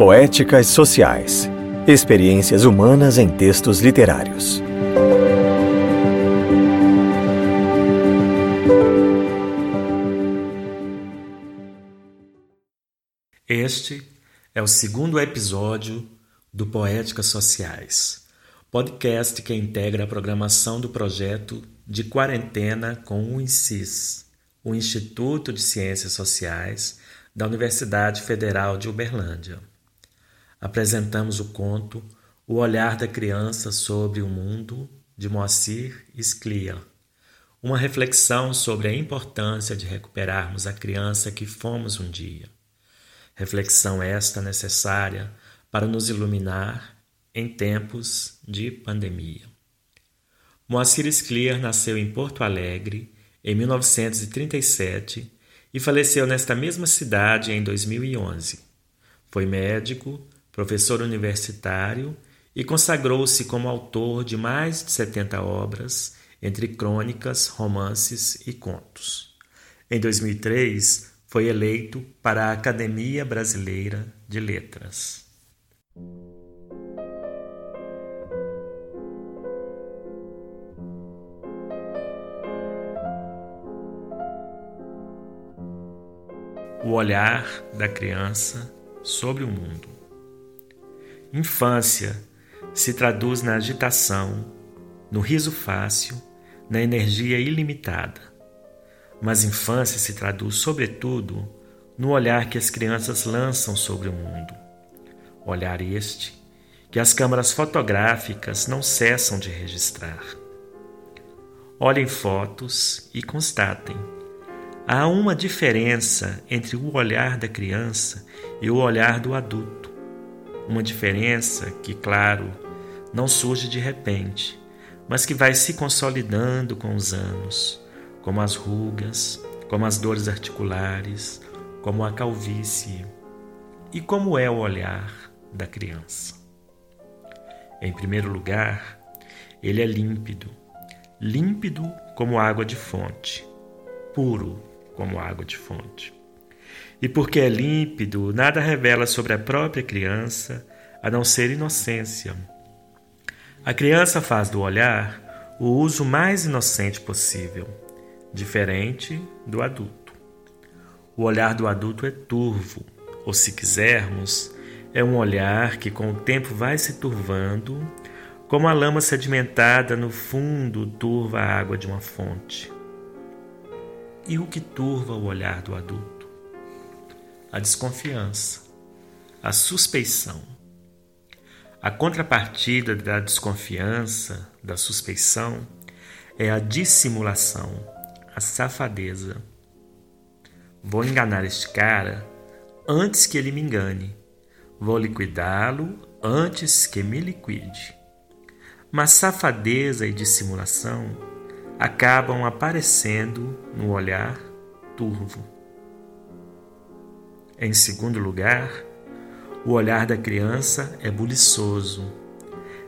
Poéticas Sociais Experiências humanas em textos literários. Este é o segundo episódio do Poéticas Sociais, podcast que integra a programação do projeto de quarentena com o INSIS, o Instituto de Ciências Sociais da Universidade Federal de Uberlândia. Apresentamos o conto O Olhar da Criança sobre o Mundo, de Moacir Sclia, uma reflexão sobre a importância de recuperarmos a criança que fomos um dia. Reflexão esta necessária para nos iluminar em tempos de pandemia. Moacir Scliar nasceu em Porto Alegre em 1937 e faleceu nesta mesma cidade em 2011. Foi médico, professor universitário e consagrou-se como autor de mais de 70 obras, entre crônicas, romances e contos. Em 2003, foi eleito para a Academia Brasileira de Letras. o olhar da criança sobre o mundo. Infância se traduz na agitação, no riso fácil, na energia ilimitada. Mas infância se traduz, sobretudo, no olhar que as crianças lançam sobre o mundo. Olhar este que as câmaras fotográficas não cessam de registrar. Olhem fotos e constatem Há uma diferença entre o olhar da criança e o olhar do adulto. Uma diferença que, claro, não surge de repente, mas que vai se consolidando com os anos, como as rugas, como as dores articulares, como a calvície. E como é o olhar da criança? Em primeiro lugar, ele é límpido, límpido como água de fonte, puro como água de fonte. E porque é límpido, nada revela sobre a própria criança a não ser inocência. A criança faz do olhar o uso mais inocente possível, diferente do adulto. O olhar do adulto é turvo, ou se quisermos, é um olhar que com o tempo vai se turvando, como a lama sedimentada no fundo turva a água de uma fonte e o que turva o olhar do adulto? A desconfiança, a suspeição. A contrapartida da desconfiança, da suspeição, é a dissimulação, a safadeza. Vou enganar este cara antes que ele me engane. Vou liquidá-lo antes que me liquide. Mas safadeza e dissimulação acabam aparecendo no olhar turvo. Em segundo lugar, o olhar da criança é buliçoso,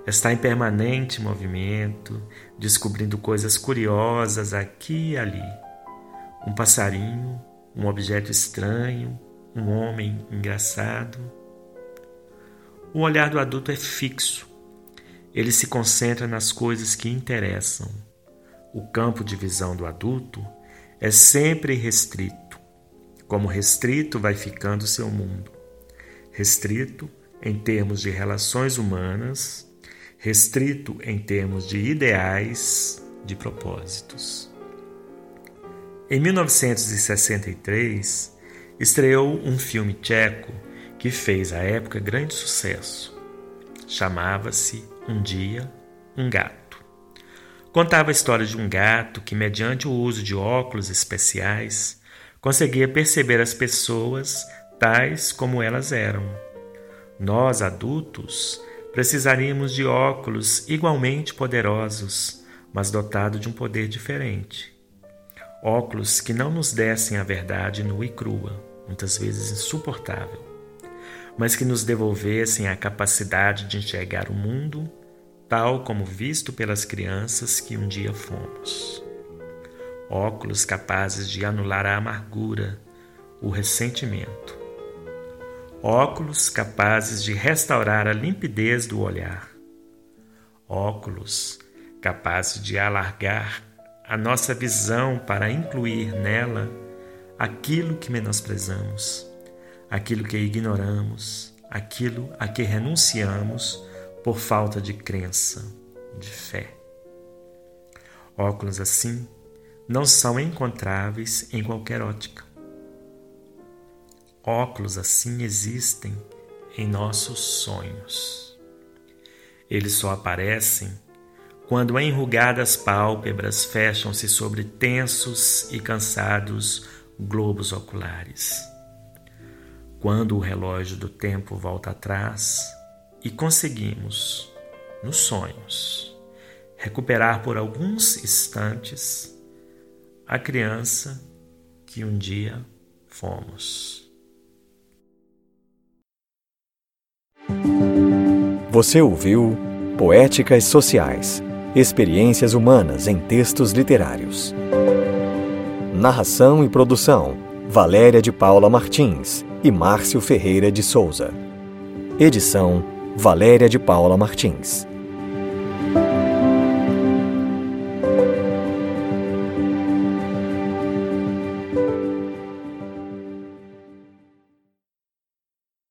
está em permanente movimento, descobrindo coisas curiosas aqui e ali. Um passarinho, um objeto estranho, um homem engraçado. O olhar do adulto é fixo, ele se concentra nas coisas que interessam o campo de visão do adulto é sempre restrito. Como restrito vai ficando seu mundo. Restrito em termos de relações humanas, restrito em termos de ideais, de propósitos. Em 1963, estreou um filme tcheco que fez à época grande sucesso. Chamava-se Um Dia, um Gato. Contava a história de um gato que, mediante o uso de óculos especiais, conseguia perceber as pessoas tais como elas eram. Nós, adultos, precisaríamos de óculos igualmente poderosos, mas dotados de um poder diferente. Óculos que não nos dessem a verdade nua e crua, muitas vezes insuportável, mas que nos devolvessem a capacidade de enxergar o mundo tal como visto pelas crianças que um dia fomos. Óculos capazes de anular a amargura, o ressentimento. Óculos capazes de restaurar a limpidez do olhar, óculos capazes de alargar a nossa visão para incluir nela aquilo que menosprezamos, aquilo que ignoramos, aquilo a que renunciamos por falta de crença, de fé. Óculos assim não são encontráveis em qualquer ótica. Óculos assim existem em nossos sonhos. Eles só aparecem quando enrugadas pálpebras fecham-se sobre tensos e cansados globos oculares. Quando o relógio do tempo volta atrás e conseguimos, nos sonhos, recuperar por alguns instantes a criança que um dia fomos. Você ouviu Poéticas Sociais Experiências Humanas em Textos Literários. Narração e produção: Valéria de Paula Martins e Márcio Ferreira de Souza. Edição: Valéria de Paula Martins.